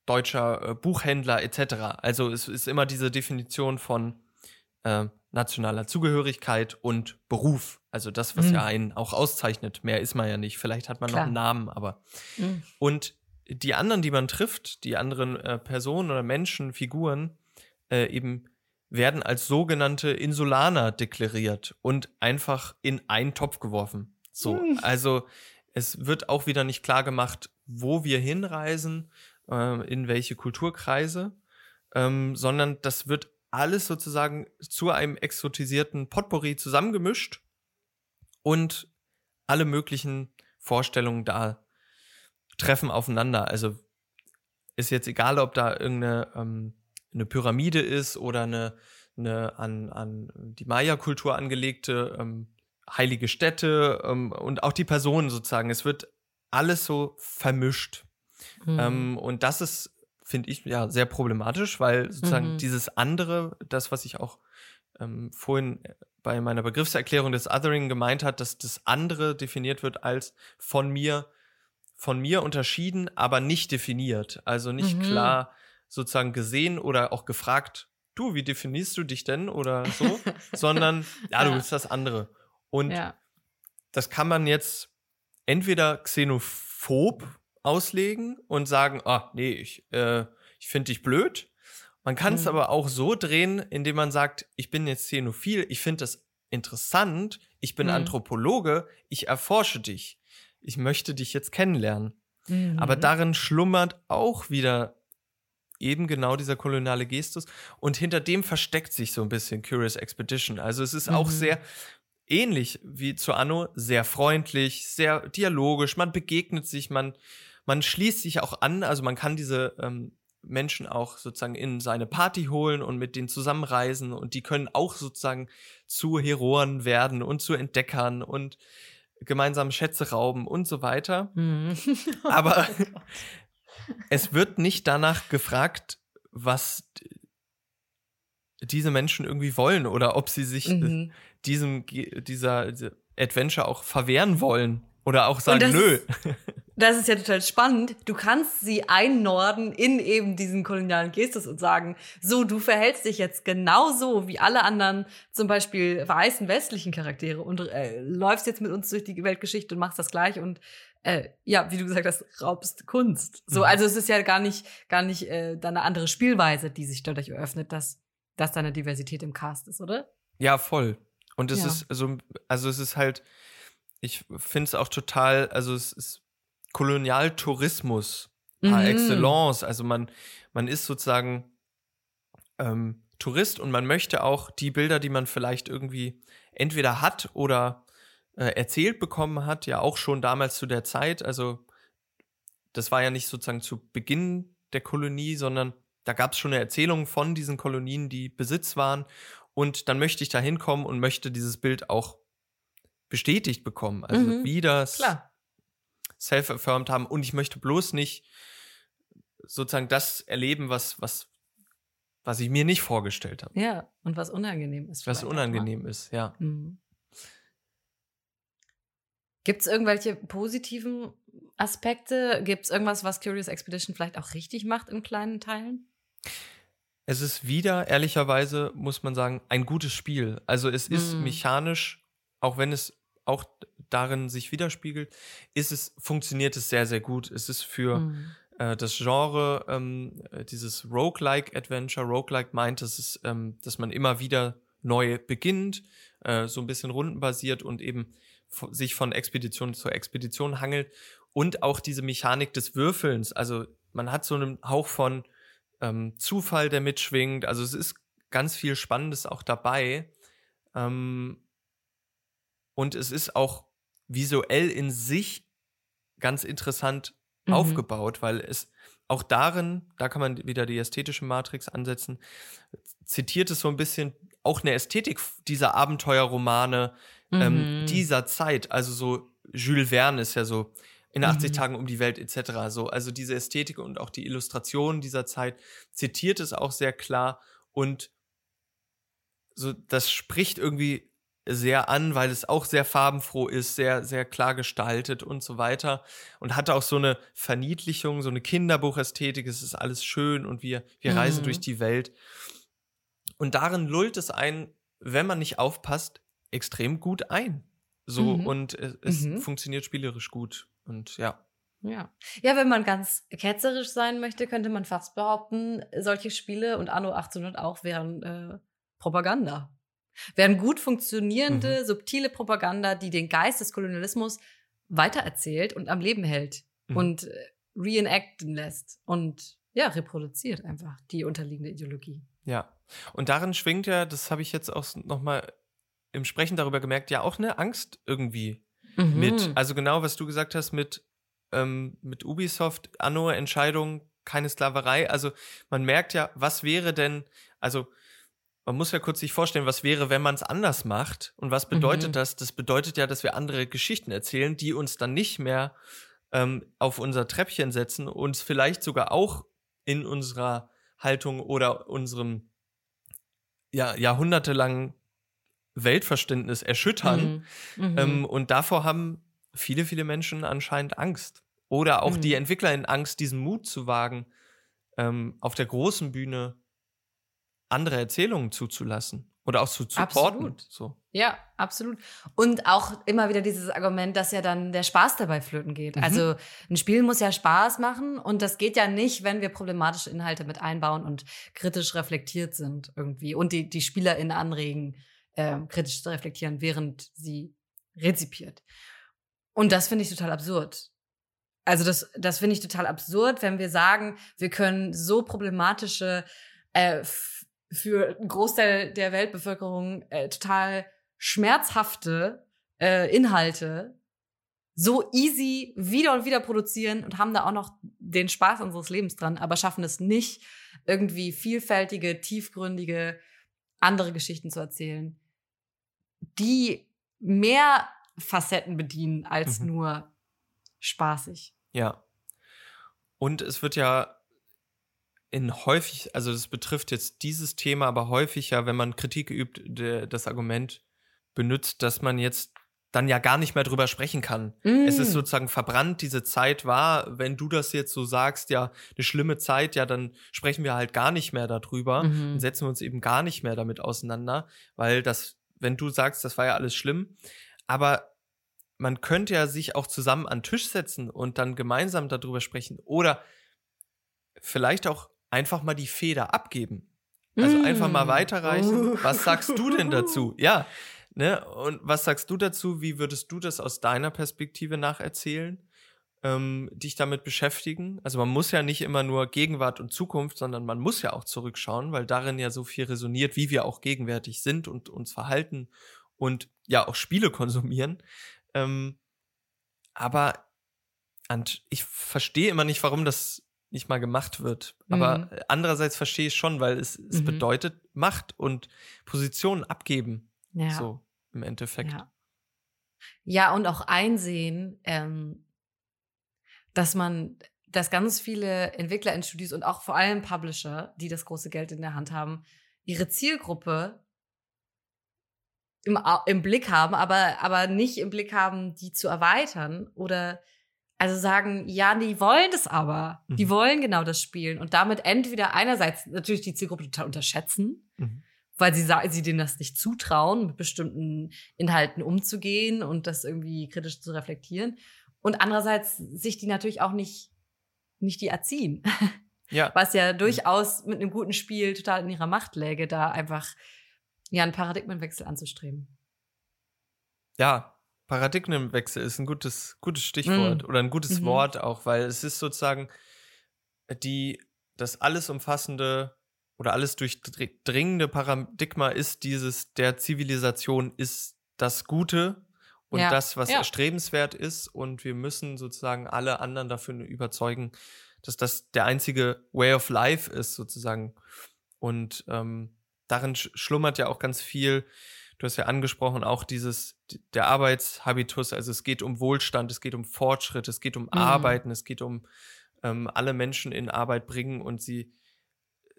deutscher äh, Buchhändler etc. Also es ist immer diese Definition von äh, nationaler Zugehörigkeit und Beruf. Also das, was mhm. ja einen auch auszeichnet. Mehr ist man ja nicht. Vielleicht hat man Klar. noch einen Namen, aber. Mhm. Und die anderen, die man trifft, die anderen äh, Personen oder Menschen, Figuren, äh, eben werden als sogenannte Insulaner deklariert und einfach in einen Topf geworfen. So, mhm. also es wird auch wieder nicht klar gemacht, wo wir hinreisen, äh, in welche Kulturkreise, ähm, sondern das wird alles sozusagen zu einem exotisierten Potpourri zusammengemischt und alle möglichen Vorstellungen da treffen aufeinander. Also ist jetzt egal, ob da irgendeine ähm, eine Pyramide ist oder eine, eine an, an die Maya-Kultur angelegte ähm, heilige Stätte ähm, und auch die Personen sozusagen. Es wird alles so vermischt. Mhm. Ähm, und das ist, finde ich, ja sehr problematisch, weil sozusagen mhm. dieses andere, das, was ich auch ähm, vorhin bei meiner Begriffserklärung des Othering gemeint hat, dass das andere definiert wird als von mir, von mir unterschieden, aber nicht definiert. Also nicht mhm. klar sozusagen gesehen oder auch gefragt, du, wie definierst du dich denn oder so, sondern ja, du bist das andere. Und ja. das kann man jetzt entweder xenophob auslegen und sagen, ah, nee, ich, äh, ich finde dich blöd. Man kann es mhm. aber auch so drehen, indem man sagt, ich bin jetzt xenophil, ich finde das interessant, ich bin mhm. Anthropologe, ich erforsche dich. Ich möchte dich jetzt kennenlernen. Mhm. Aber darin schlummert auch wieder eben genau dieser koloniale Gestus und hinter dem versteckt sich so ein bisschen Curious Expedition. Also es ist auch mhm. sehr ähnlich wie zu Anno, sehr freundlich, sehr dialogisch, man begegnet sich, man, man schließt sich auch an, also man kann diese ähm, Menschen auch sozusagen in seine Party holen und mit denen zusammenreisen und die können auch sozusagen zu Heroen werden und zu Entdeckern und gemeinsam Schätze rauben und so weiter. Mhm. Aber oh es wird nicht danach gefragt, was diese Menschen irgendwie wollen oder ob sie sich mhm diesem, dieser, dieser Adventure auch verwehren wollen oder auch sagen, nö. Ist, das ist ja total spannend. Du kannst sie einnorden in eben diesen kolonialen Gestus und sagen, so, du verhältst dich jetzt genauso wie alle anderen, zum Beispiel weißen westlichen Charaktere und äh, läufst jetzt mit uns durch die Weltgeschichte und machst das gleich und äh, ja, wie du gesagt hast, raubst Kunst. So, mhm. also es ist ja gar nicht, gar nicht äh, dann eine andere Spielweise, die sich dadurch eröffnet, dass, dass da eine Diversität im Cast ist, oder? Ja, voll. Und es ja. ist so, also es ist halt, ich finde es auch total, also es ist Kolonialtourismus mhm. par excellence. Also man, man ist sozusagen ähm, Tourist und man möchte auch die Bilder, die man vielleicht irgendwie entweder hat oder äh, erzählt bekommen hat, ja auch schon damals zu der Zeit. Also das war ja nicht sozusagen zu Beginn der Kolonie, sondern da gab es schon eine Erzählung von diesen Kolonien, die Besitz waren. Und dann möchte ich da hinkommen und möchte dieses Bild auch bestätigt bekommen. Also mhm. wie das self-affirmed haben. Und ich möchte bloß nicht sozusagen das erleben, was, was, was ich mir nicht vorgestellt habe. Ja, und was unangenehm ist. Was unangenehm ist, ja. Mhm. Gibt es irgendwelche positiven Aspekte? Gibt es irgendwas, was Curious Expedition vielleicht auch richtig macht in kleinen Teilen? Es ist wieder, ehrlicherweise, muss man sagen, ein gutes Spiel. Also es ist mhm. mechanisch, auch wenn es auch darin sich widerspiegelt, ist es, funktioniert es sehr, sehr gut. Es ist für mhm. äh, das Genre, ähm, dieses Roguelike Adventure, Roguelike meint, dass, es, ähm, dass man immer wieder neu beginnt, äh, so ein bisschen rundenbasiert und eben sich von Expedition zu Expedition hangelt und auch diese Mechanik des Würfelns. Also man hat so einen Hauch von ähm, Zufall, der mitschwingt. Also es ist ganz viel Spannendes auch dabei. Ähm, und es ist auch visuell in sich ganz interessant mhm. aufgebaut, weil es auch darin, da kann man wieder die ästhetische Matrix ansetzen, zitiert es so ein bisschen auch eine Ästhetik dieser Abenteuerromane ähm, mhm. ähm, dieser Zeit. Also so Jules Verne ist ja so in 80 mhm. Tagen um die Welt etc. So, also diese Ästhetik und auch die Illustrationen dieser Zeit zitiert es auch sehr klar und so das spricht irgendwie sehr an, weil es auch sehr farbenfroh ist, sehr sehr klar gestaltet und so weiter und hatte auch so eine Verniedlichung, so eine Kinderbuchästhetik, es ist alles schön und wir wir mhm. reisen durch die Welt. Und darin lullt es einen, wenn man nicht aufpasst, extrem gut ein. So mhm. und es, es mhm. funktioniert spielerisch gut. Und ja. Ja. Ja, wenn man ganz ketzerisch sein möchte, könnte man fast behaupten, solche Spiele und Anno 1800 auch wären äh, Propaganda. Wären gut funktionierende, mhm. subtile Propaganda, die den Geist des Kolonialismus weitererzählt und am Leben hält mhm. und äh, reenacten lässt und ja, reproduziert einfach die unterliegende Ideologie. Ja. Und darin schwingt ja, das habe ich jetzt auch nochmal im Sprechen darüber gemerkt, ja auch eine Angst irgendwie mhm. mit. Also genau, was du gesagt hast mit, ähm, mit Ubisoft, Anno, Entscheidung, keine Sklaverei. Also man merkt ja, was wäre denn, also man muss ja kurz sich vorstellen, was wäre, wenn man es anders macht. Und was bedeutet mhm. das? Das bedeutet ja, dass wir andere Geschichten erzählen, die uns dann nicht mehr ähm, auf unser Treppchen setzen, uns vielleicht sogar auch in unserer Haltung oder unserem ja, jahrhundertelangen Weltverständnis erschüttern. Mhm. Mhm. Ähm, und davor haben viele, viele Menschen anscheinend Angst. Oder auch mhm. die Entwickler in Angst, diesen Mut zu wagen, ähm, auf der großen Bühne andere Erzählungen zuzulassen oder auch zu supporten. Absolut. So. Ja, absolut. Und auch immer wieder dieses Argument, dass ja dann der Spaß dabei flöten geht. Mhm. Also ein Spiel muss ja Spaß machen und das geht ja nicht, wenn wir problematische Inhalte mit einbauen und kritisch reflektiert sind irgendwie und die, die SpielerInnen anregen, äh, kritisch zu reflektieren, während sie rezipiert. Und das finde ich total absurd. Also das, das finde ich total absurd, wenn wir sagen, wir können so problematische, äh, für einen Großteil der Weltbevölkerung äh, total schmerzhafte äh, Inhalte so easy wieder und wieder produzieren und haben da auch noch den Spaß unseres Lebens dran, aber schaffen es nicht, irgendwie vielfältige, tiefgründige, andere Geschichten zu erzählen, die mehr Facetten bedienen als mhm. nur spaßig. Ja. Und es wird ja in häufig, also das betrifft jetzt dieses Thema, aber häufig ja, wenn man Kritik übt, de, das Argument benutzt, dass man jetzt dann ja gar nicht mehr drüber sprechen kann. Mm. Es ist mm. sozusagen verbrannt, diese Zeit war, wenn du das jetzt so sagst, ja, eine schlimme Zeit, ja, dann sprechen wir halt gar nicht mehr darüber mhm. und setzen wir uns eben gar nicht mehr damit auseinander, weil das, wenn du sagst, das war ja alles schlimm, aber man könnte ja sich auch zusammen an den Tisch setzen und dann gemeinsam darüber sprechen oder vielleicht auch einfach mal die Feder abgeben. Also mm. einfach mal mm. weiterreichen. Uh. Was sagst du denn dazu? Ja. Ne? Und was sagst du dazu? Wie würdest du das aus deiner Perspektive nacherzählen? Ähm, dich damit beschäftigen. Also man muss ja nicht immer nur Gegenwart und Zukunft, sondern man muss ja auch zurückschauen, weil darin ja so viel resoniert, wie wir auch gegenwärtig sind und uns verhalten und ja auch Spiele konsumieren. Ähm, aber und ich verstehe immer nicht, warum das nicht mal gemacht wird. Aber mhm. andererseits verstehe ich schon, weil es, es mhm. bedeutet Macht und Positionen abgeben. Ja. So im Endeffekt. Ja, ja und auch einsehen, ähm, dass man, dass ganz viele Entwickler in Studios und auch vor allem Publisher, die das große Geld in der Hand haben, ihre Zielgruppe im, im Blick haben, aber, aber nicht im Blick haben, die zu erweitern oder also sagen, ja, die wollen das aber. Mhm. Die wollen genau das spielen. Und damit entweder einerseits natürlich die Zielgruppe total unterschätzen, mhm. weil sie, sie denen das nicht zutrauen, mit bestimmten Inhalten umzugehen und das irgendwie kritisch zu reflektieren. Und andererseits sich die natürlich auch nicht, nicht die erziehen. Ja. Was ja durchaus mit einem guten Spiel total in ihrer Macht läge, da einfach ja einen Paradigmenwechsel anzustreben. Ja, Paradigmenwechsel ist ein gutes, gutes Stichwort mm. oder ein gutes mhm. Wort auch, weil es ist sozusagen die, das alles umfassende oder alles durchdringende Paradigma ist dieses, der Zivilisation ist das Gute und ja. das, was ja. erstrebenswert ist und wir müssen sozusagen alle anderen dafür überzeugen, dass das der einzige Way of Life ist sozusagen und ähm, darin schlummert ja auch ganz viel Du hast ja angesprochen, auch dieses, der Arbeitshabitus, also es geht um Wohlstand, es geht um Fortschritt, es geht um mhm. Arbeiten, es geht um ähm, alle Menschen in Arbeit bringen und sie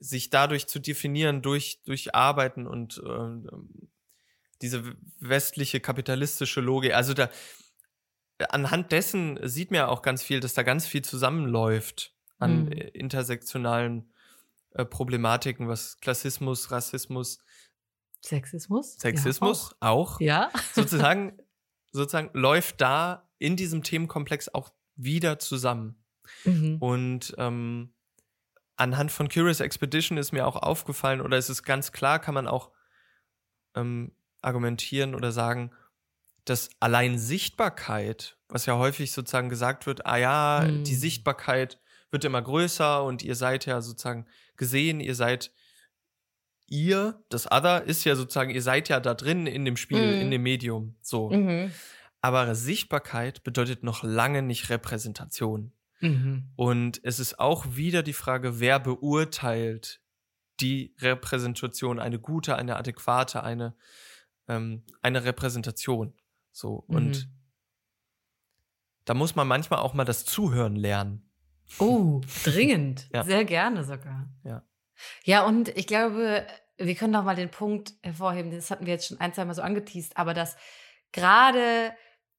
sich dadurch zu definieren durch, durch Arbeiten und ähm, diese westliche kapitalistische Logik. Also da, anhand dessen sieht man ja auch ganz viel, dass da ganz viel zusammenläuft an mhm. intersektionalen äh, Problematiken, was Klassismus, Rassismus, Sexismus? Sexismus ja, auch. auch. Ja. sozusagen, sozusagen läuft da in diesem Themenkomplex auch wieder zusammen. Mhm. Und ähm, anhand von Curious Expedition ist mir auch aufgefallen, oder es ist ganz klar, kann man auch ähm, argumentieren oder sagen, dass allein Sichtbarkeit, was ja häufig sozusagen gesagt wird, ah ja, mhm. die Sichtbarkeit wird immer größer und ihr seid ja sozusagen gesehen, ihr seid ihr, das Other, ist ja sozusagen, ihr seid ja da drin in dem Spiel, mhm. in dem Medium. So. Mhm. Aber Sichtbarkeit bedeutet noch lange nicht Repräsentation. Mhm. Und es ist auch wieder die Frage, wer beurteilt die Repräsentation, eine gute, eine adäquate, eine, ähm, eine Repräsentation. So. Mhm. Und da muss man manchmal auch mal das Zuhören lernen. Oh, dringend. ja. Sehr gerne sogar. Ja. Ja, und ich glaube, wir können noch mal den Punkt hervorheben, das hatten wir jetzt schon ein, zwei Mal so angeteased, aber dass gerade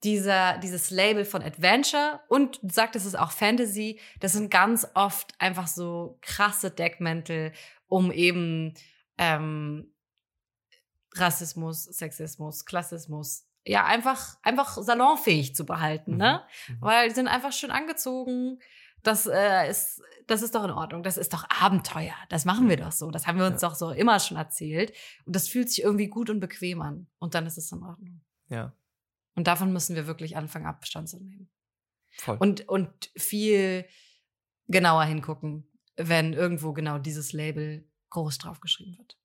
dieser, dieses Label von Adventure und du sagtest es auch Fantasy, das sind ganz oft einfach so krasse Deckmäntel, um eben ähm, Rassismus, Sexismus, Klassismus, ja, einfach, einfach salonfähig zu behalten, ne? mhm. Mhm. Weil die sind einfach schön angezogen. Das äh, ist, das ist doch in Ordnung. Das ist doch Abenteuer. Das machen wir doch so. Das haben wir uns ja. doch so immer schon erzählt. Und das fühlt sich irgendwie gut und bequem an. Und dann ist es in Ordnung. Ja. Und davon müssen wir wirklich anfangen, Abstand zu nehmen. Voll. Und, und viel genauer hingucken, wenn irgendwo genau dieses Label groß draufgeschrieben wird.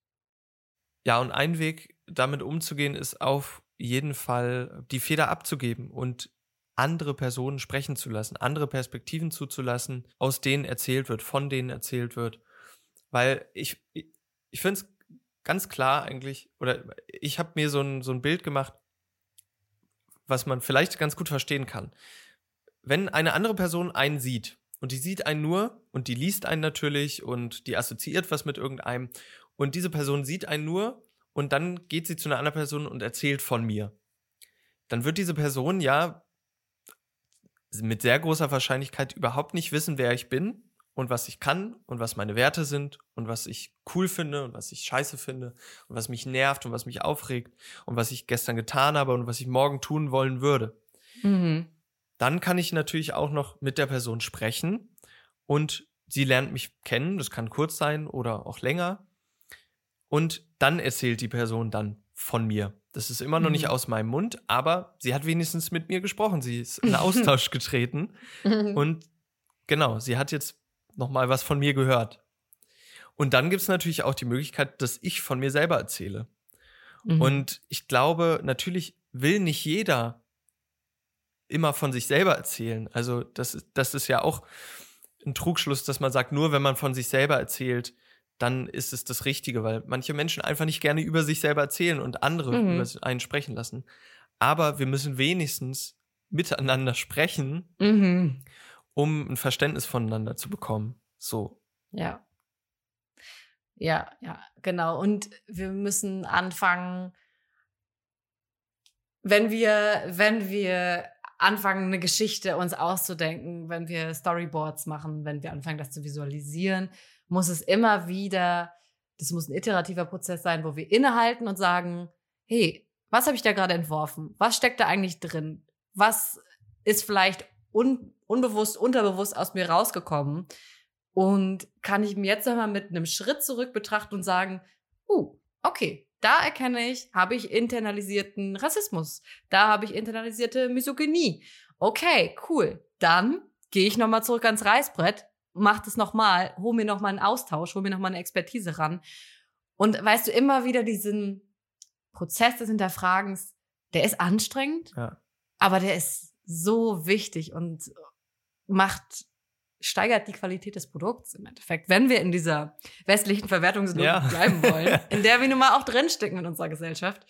Ja, und ein Weg, damit umzugehen, ist auf jeden Fall die Feder abzugeben und andere Personen sprechen zu lassen, andere Perspektiven zuzulassen, aus denen erzählt wird, von denen erzählt wird. Weil ich, ich finde es ganz klar eigentlich, oder ich habe mir so ein, so ein Bild gemacht, was man vielleicht ganz gut verstehen kann. Wenn eine andere Person einen sieht und die sieht einen nur und die liest einen natürlich und die assoziiert was mit irgendeinem und diese Person sieht einen nur und dann geht sie zu einer anderen Person und erzählt von mir. Dann wird diese Person ja mit sehr großer Wahrscheinlichkeit überhaupt nicht wissen, wer ich bin und was ich kann und was meine Werte sind und was ich cool finde und was ich scheiße finde und was mich nervt und was mich aufregt und was ich gestern getan habe und was ich morgen tun wollen würde. Mhm. Dann kann ich natürlich auch noch mit der Person sprechen und sie lernt mich kennen, das kann kurz sein oder auch länger und dann erzählt die Person dann von mir. Das ist immer noch nicht mhm. aus meinem Mund, aber sie hat wenigstens mit mir gesprochen. Sie ist in Austausch getreten. und genau, sie hat jetzt noch mal was von mir gehört. Und dann gibt es natürlich auch die Möglichkeit, dass ich von mir selber erzähle. Mhm. Und ich glaube, natürlich will nicht jeder immer von sich selber erzählen. Also das, das ist ja auch ein Trugschluss, dass man sagt, nur wenn man von sich selber erzählt, dann ist es das Richtige, weil manche Menschen einfach nicht gerne über sich selber erzählen und andere mhm. über einen sprechen lassen. Aber wir müssen wenigstens miteinander sprechen, mhm. um ein Verständnis voneinander zu bekommen. So. Ja. Ja, ja, genau. Und wir müssen anfangen, wenn wir, wenn wir anfangen, eine Geschichte uns auszudenken, wenn wir Storyboards machen, wenn wir anfangen, das zu visualisieren, muss es immer wieder, das muss ein iterativer Prozess sein, wo wir innehalten und sagen, hey, was habe ich da gerade entworfen? Was steckt da eigentlich drin? Was ist vielleicht un unbewusst, unterbewusst aus mir rausgekommen? Und kann ich mir jetzt nochmal mit einem Schritt zurück betrachten und sagen, uh, okay, da erkenne ich, habe ich internalisierten Rassismus. Da habe ich internalisierte Misogynie. Okay, cool. Dann gehe ich nochmal zurück ans Reißbrett mach das nochmal, hol mir nochmal einen Austausch, hol mir nochmal eine Expertise ran. Und weißt du, immer wieder diesen Prozess des Hinterfragens, der ist anstrengend, ja. aber der ist so wichtig und macht, steigert die Qualität des Produkts im Endeffekt, wenn wir in dieser westlichen Verwertungslogik ja. bleiben wollen, in der wir nun mal auch drinstecken in unserer Gesellschaft,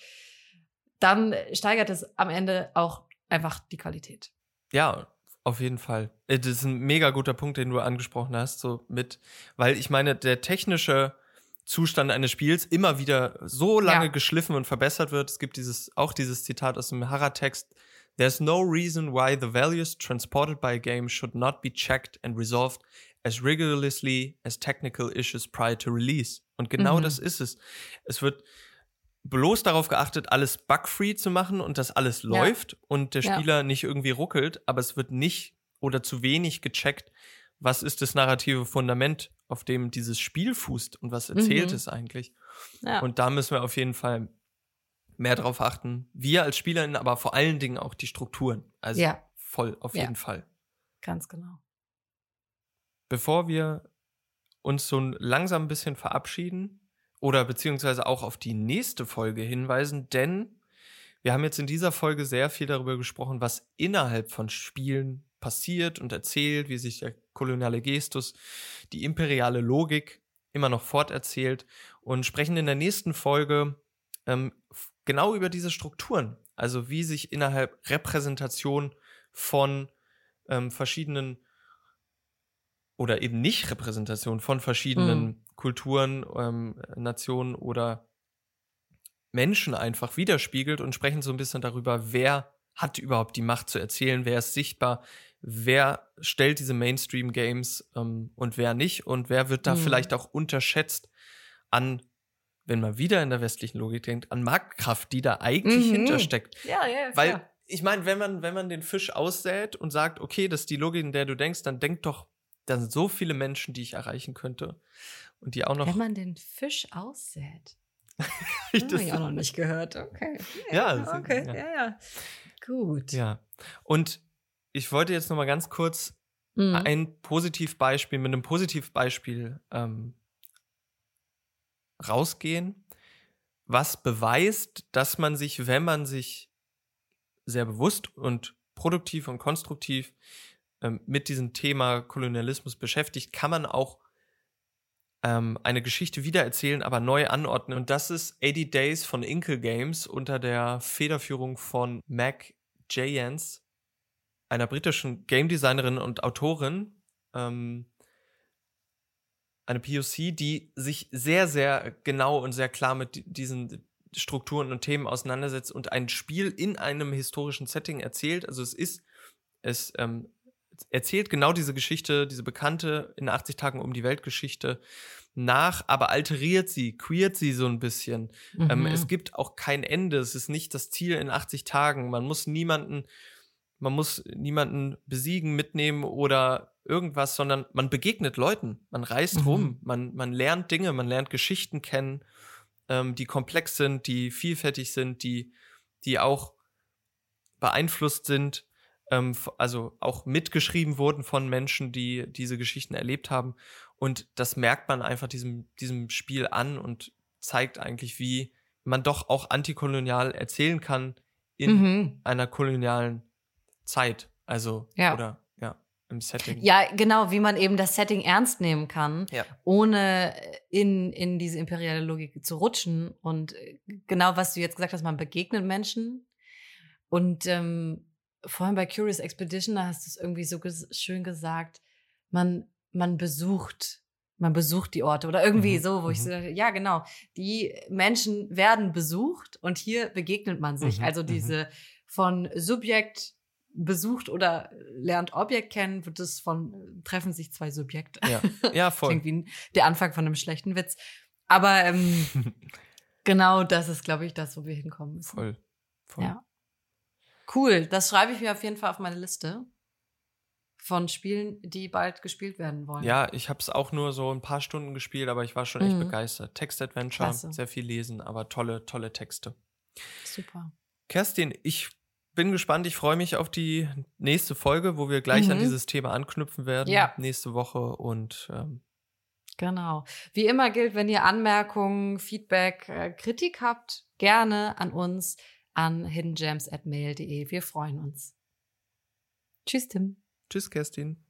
dann steigert es am Ende auch einfach die Qualität. Ja, auf jeden Fall. Äh, das ist ein mega guter Punkt, den du angesprochen hast, so mit, weil ich meine, der technische Zustand eines Spiels immer wieder so lange ja. geschliffen und verbessert wird. Es gibt dieses, auch dieses Zitat aus dem Hara-Text. There's no reason why the values transported by a game should not be checked and resolved as rigorously as technical issues prior to release. Und genau mhm. das ist es. Es wird bloß darauf geachtet, alles bugfree zu machen und dass alles ja. läuft und der Spieler ja. nicht irgendwie ruckelt, aber es wird nicht oder zu wenig gecheckt, was ist das narrative Fundament, auf dem dieses Spiel fußt und was erzählt mhm. es eigentlich. Ja. Und da müssen wir auf jeden Fall mehr drauf achten. Wir als SpielerInnen, aber vor allen Dingen auch die Strukturen. Also ja. voll, auf jeden Fall. Ganz genau. Bevor wir uns so langsam ein bisschen verabschieden, oder beziehungsweise auch auf die nächste Folge hinweisen, denn wir haben jetzt in dieser Folge sehr viel darüber gesprochen, was innerhalb von Spielen passiert und erzählt, wie sich der koloniale Gestus, die imperiale Logik immer noch forterzählt und sprechen in der nächsten Folge ähm, genau über diese Strukturen, also wie sich innerhalb Repräsentation von ähm, verschiedenen oder eben nicht Repräsentation von verschiedenen mhm. Kulturen, ähm, Nationen oder Menschen einfach widerspiegelt und sprechen so ein bisschen darüber, wer hat überhaupt die Macht zu erzählen, wer ist sichtbar, wer stellt diese Mainstream-Games ähm, und wer nicht und wer wird da mhm. vielleicht auch unterschätzt an, wenn man wieder in der westlichen Logik denkt, an Marktkraft, die da eigentlich mhm. hintersteckt. Ja, ja, Weil klar. ich meine, wenn man, wenn man den Fisch aussät und sagt, okay, das ist die Logik, in der du denkst, dann denk doch, da sind so viele Menschen, die ich erreichen könnte. Und die auch noch. Wenn man den Fisch aussät. ich das habe ich auch noch nicht gehört. Okay. Ja, ja okay. Ja. ja, ja. Gut. Ja. Und ich wollte jetzt noch mal ganz kurz mhm. ein Positivbeispiel mit einem Positivbeispiel ähm, rausgehen, was beweist, dass man sich, wenn man sich sehr bewusst und produktiv und konstruktiv ähm, mit diesem Thema Kolonialismus beschäftigt, kann man auch ähm, eine Geschichte wiedererzählen, aber neu anordnen. Und das ist 80 Days von Inkle Games unter der Federführung von Mac Jayans einer britischen Game Designerin und Autorin, ähm, eine POC, die sich sehr, sehr genau und sehr klar mit diesen Strukturen und Themen auseinandersetzt und ein Spiel in einem historischen Setting erzählt. Also es ist, es ähm, erzählt genau diese Geschichte, diese bekannte in 80 Tagen um die Weltgeschichte nach, aber alteriert sie, queert sie so ein bisschen. Ähm, mhm. Ähm, es gibt auch kein Ende. Es ist nicht das Ziel in 80 Tagen. Man muss niemanden man muss niemanden besiegen, mitnehmen oder irgendwas, sondern man begegnet Leuten, man reist mhm. rum, man, man lernt Dinge, man lernt Geschichten kennen, ähm, die komplex sind, die vielfältig sind, die, die auch beeinflusst sind, ähm, also auch mitgeschrieben wurden von Menschen, die diese Geschichten erlebt haben. Und das merkt man einfach diesem, diesem Spiel an und zeigt eigentlich, wie man doch auch antikolonial erzählen kann in mhm. einer kolonialen Zeit. Also, ja. oder ja, im Setting. Ja, genau, wie man eben das Setting ernst nehmen kann, ja. ohne in, in diese imperiale Logik zu rutschen. Und äh, genau, was du jetzt gesagt hast, man begegnet Menschen. Und ähm, vorhin bei Curious Expedition, da hast du es irgendwie so ges schön gesagt, man, man besucht man besucht die Orte oder irgendwie mhm. so, wo mhm. ich so, ja genau, die Menschen werden besucht und hier begegnet man sich. Mhm. Also mhm. diese von Subjekt besucht oder lernt Objekt kennen, wird es von treffen sich zwei Subjekte. Ja, ja voll. Irgendwie der Anfang von einem schlechten Witz. Aber ähm, genau das ist, glaube ich, das, wo wir hinkommen müssen. Voll. voll. Ja. Cool. Das schreibe ich mir auf jeden Fall auf meine Liste von Spielen, die bald gespielt werden wollen. Ja, ich habe es auch nur so ein paar Stunden gespielt, aber ich war schon echt mhm. begeistert. Text-Adventure, sehr viel lesen, aber tolle, tolle Texte. Super. Kerstin, ich bin gespannt. Ich freue mich auf die nächste Folge, wo wir gleich mhm. an dieses Thema anknüpfen werden. Ja. Nächste Woche und ähm, Genau. Wie immer gilt, wenn ihr Anmerkungen, Feedback, äh, Kritik habt, gerne an uns an hiddengems@mail.de. Wir freuen uns. Tschüss, Tim. Tschüss, Kerstin.